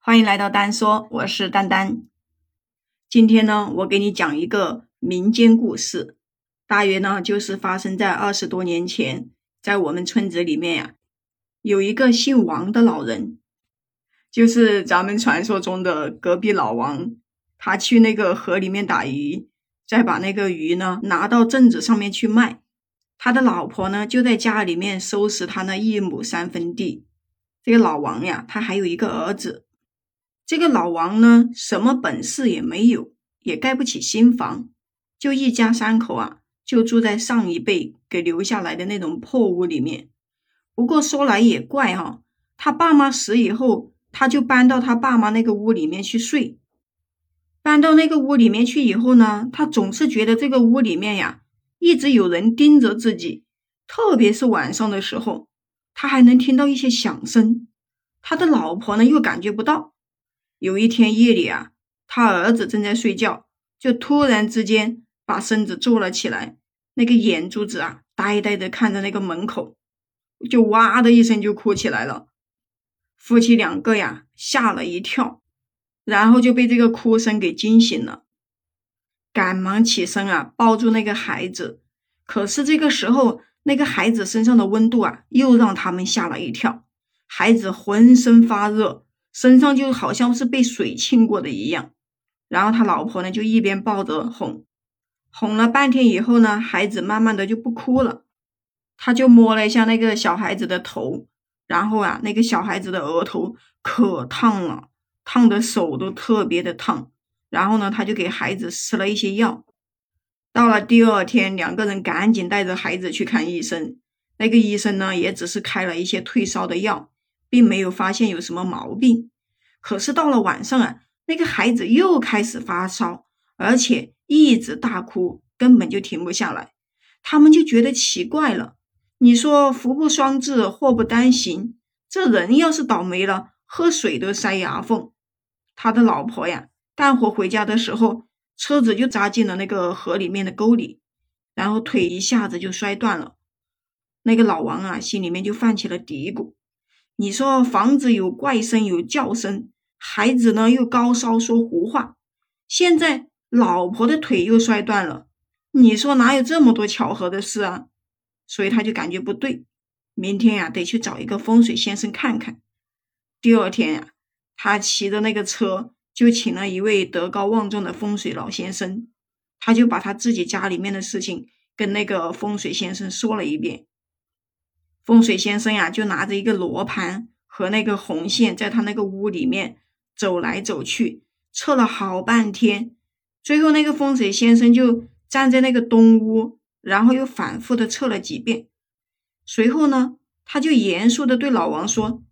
欢迎来到丹说，我是丹丹。今天呢，我给你讲一个民间故事，大约呢就是发生在二十多年前，在我们村子里面呀，有一个姓王的老人，就是咱们传说中的隔壁老王。他去那个河里面打鱼，再把那个鱼呢拿到镇子上面去卖。他的老婆呢就在家里面收拾他那一亩三分地。这个老王呀，他还有一个儿子。这个老王呢，什么本事也没有，也盖不起新房，就一家三口啊，就住在上一辈给留下来的那种破屋里面。不过说来也怪哈，他爸妈死以后，他就搬到他爸妈那个屋里面去睡。搬到那个屋里面去以后呢，他总是觉得这个屋里面呀，一直有人盯着自己，特别是晚上的时候，他还能听到一些响声。他的老婆呢，又感觉不到。有一天夜里啊，他儿子正在睡觉，就突然之间把身子坐了起来，那个眼珠子啊，呆呆的看着那个门口，就哇的一声就哭起来了。夫妻两个呀，吓了一跳，然后就被这个哭声给惊醒了，赶忙起身啊，抱住那个孩子。可是这个时候，那个孩子身上的温度啊，又让他们吓了一跳，孩子浑身发热。身上就好像是被水浸过的一样，然后他老婆呢就一边抱着哄，哄了半天以后呢，孩子慢慢的就不哭了，他就摸了一下那个小孩子的头，然后啊，那个小孩子的额头可烫了，烫的手都特别的烫，然后呢，他就给孩子吃了一些药，到了第二天，两个人赶紧带着孩子去看医生，那个医生呢也只是开了一些退烧的药。并没有发现有什么毛病，可是到了晚上啊，那个孩子又开始发烧，而且一直大哭，根本就停不下来。他们就觉得奇怪了。你说福不双至，祸不单行，这人要是倒霉了，喝水都塞牙缝。他的老婆呀，干活回家的时候，车子就扎进了那个河里面的沟里，然后腿一下子就摔断了。那个老王啊，心里面就泛起了嘀咕。你说房子有怪声有叫声，孩子呢又高烧说胡话，现在老婆的腿又摔断了，你说哪有这么多巧合的事啊？所以他就感觉不对，明天呀得去找一个风水先生看看。第二天呀，他骑着那个车就请了一位德高望重的风水老先生，他就把他自己家里面的事情跟那个风水先生说了一遍。风水先生呀，就拿着一个罗盘和那个红线，在他那个屋里面走来走去，测了好半天。最后，那个风水先生就站在那个东屋，然后又反复的测了几遍。随后呢，他就严肃的对老王说：“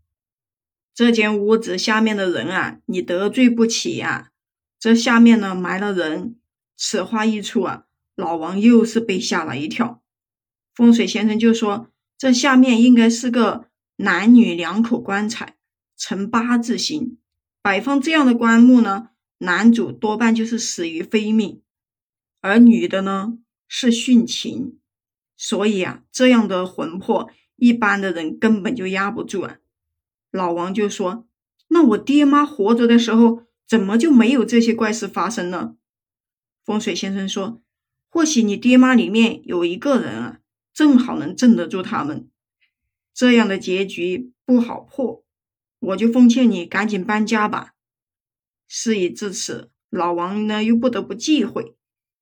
这间屋子下面的人啊，你得罪不起呀。这下面呢埋了人。”此话一出啊，老王又是被吓了一跳。风水先生就说。这下面应该是个男女两口棺材，呈八字形，摆放这样的棺木呢，男主多半就是死于非命，而女的呢是殉情，所以啊，这样的魂魄一般的人根本就压不住啊。老王就说：“那我爹妈活着的时候，怎么就没有这些怪事发生呢？”风水先生说：“或许你爹妈里面有一个人啊。”正好能镇得住他们，这样的结局不好破，我就奉劝你赶紧搬家吧。事已至此，老王呢又不得不忌讳，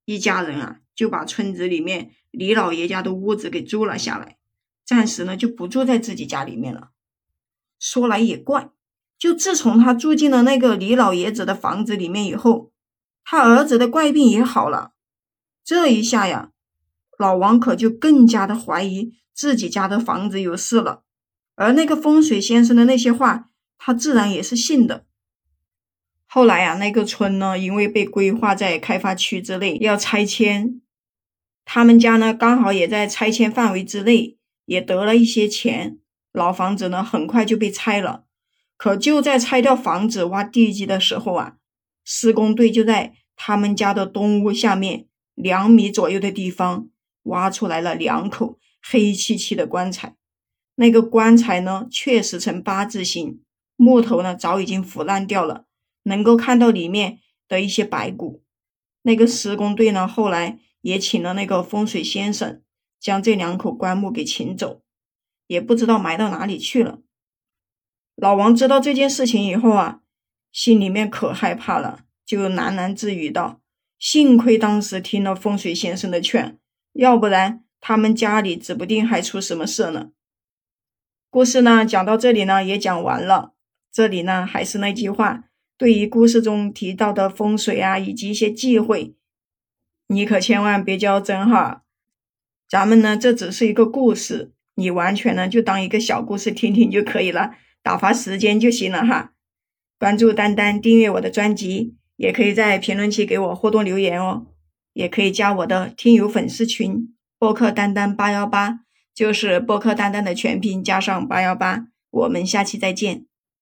一家人啊就把村子里面李老爷家的屋子给租了下来，暂时呢就不住在自己家里面了。说来也怪，就自从他住进了那个李老爷子的房子里面以后，他儿子的怪病也好了，这一下呀。老王可就更加的怀疑自己家的房子有事了，而那个风水先生的那些话，他自然也是信的。后来啊，那个村呢，因为被规划在开发区之内，要拆迁，他们家呢刚好也在拆迁范围之内，也得了一些钱，老房子呢很快就被拆了。可就在拆掉房子、挖地基的时候啊，施工队就在他们家的东屋下面两米左右的地方。挖出来了两口黑漆漆的棺材，那个棺材呢，确实呈八字形，木头呢早已经腐烂掉了，能够看到里面的一些白骨。那个施工队呢后来也请了那个风水先生，将这两口棺木给请走，也不知道埋到哪里去了。老王知道这件事情以后啊，心里面可害怕了，就喃喃自语道：“幸亏当时听了风水先生的劝，要不然他们家里指不定还出什么事呢。”故事呢讲到这里呢也讲完了。这里呢还是那句话，对于故事中提到的风水啊以及一些忌讳，你可千万别较真哈。咱们呢这只是一个故事，你完全呢就当一个小故事听听就可以了。打发时间就行了哈，关注丹丹，订阅我的专辑，也可以在评论区给我互动留言哦，也可以加我的听友粉丝群，播客丹丹八幺八，就是播客丹丹的全拼加上八幺八，我们下期再见。